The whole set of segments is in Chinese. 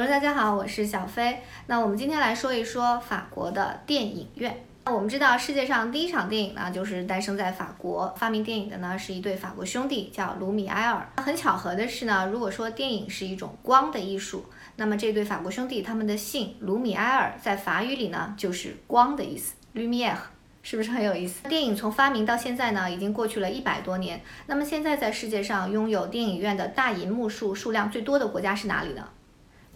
我说大家好，我是小飞。那我们今天来说一说法国的电影院。那我们知道，世界上第一场电影呢，就是诞生在法国。发明电影的呢，是一对法国兄弟，叫卢米埃尔。很巧合的是呢，如果说电影是一种光的艺术，那么这对法国兄弟他们的姓卢米埃尔，在法语里呢，就是光的意思，lumière，是不是很有意思？电影从发明到现在呢，已经过去了一百多年。那么现在在世界上拥有电影院的大银幕数数量最多的国家是哪里呢？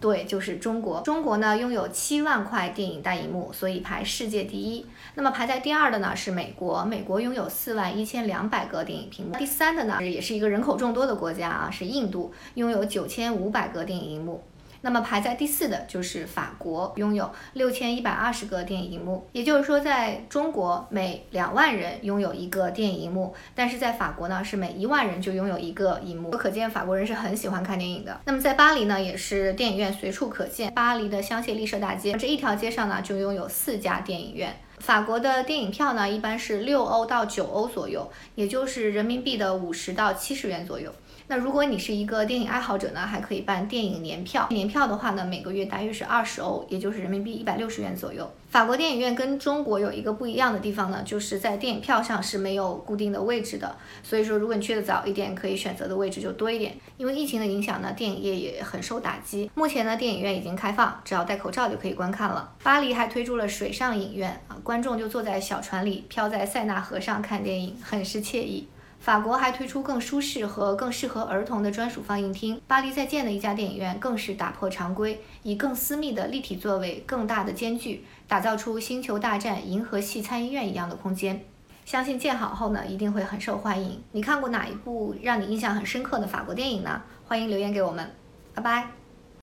对，就是中国。中国呢拥有七万块电影大银幕，所以排世界第一。那么排在第二的呢是美国，美国拥有四万一千两百个电影屏幕。第三的呢也是一个人口众多的国家啊，是印度，拥有九千五百个电影银幕。那么排在第四的就是法国，拥有六千一百二十个电影银幕。也就是说，在中国每两万人拥有一个电影银幕，但是在法国呢是每一万人就拥有一个荧幕。可见法国人是很喜欢看电影的。那么在巴黎呢，也是电影院随处可见。巴黎的香榭丽舍大街这一条街上呢，就拥有四家电影院。法国的电影票呢，一般是六欧到九欧左右，也就是人民币的五十到七十元左右。那如果你是一个电影爱好者呢，还可以办电影年票。年票的话呢，每个月大约是二十欧，也就是人民币一百六十元左右。法国电影院跟中国有一个不一样的地方呢，就是在电影票上是没有固定的位置的。所以说，如果你去的早一点，可以选择的位置就多一点。因为疫情的影响呢，电影业也很受打击。目前呢，电影院已经开放，只要戴口罩就可以观看了。巴黎还推出了水上影院啊，观众就坐在小船里，漂在塞纳河上看电影，很是惬意。法国还推出更舒适和更适合儿童的专属放映厅。巴黎在建的一家电影院更是打破常规，以更私密的立体座位、更大的间距，打造出《星球大战》银河系参议院一样的空间。相信建好后呢，一定会很受欢迎。你看过哪一部让你印象很深刻的法国电影呢？欢迎留言给我们，拜拜。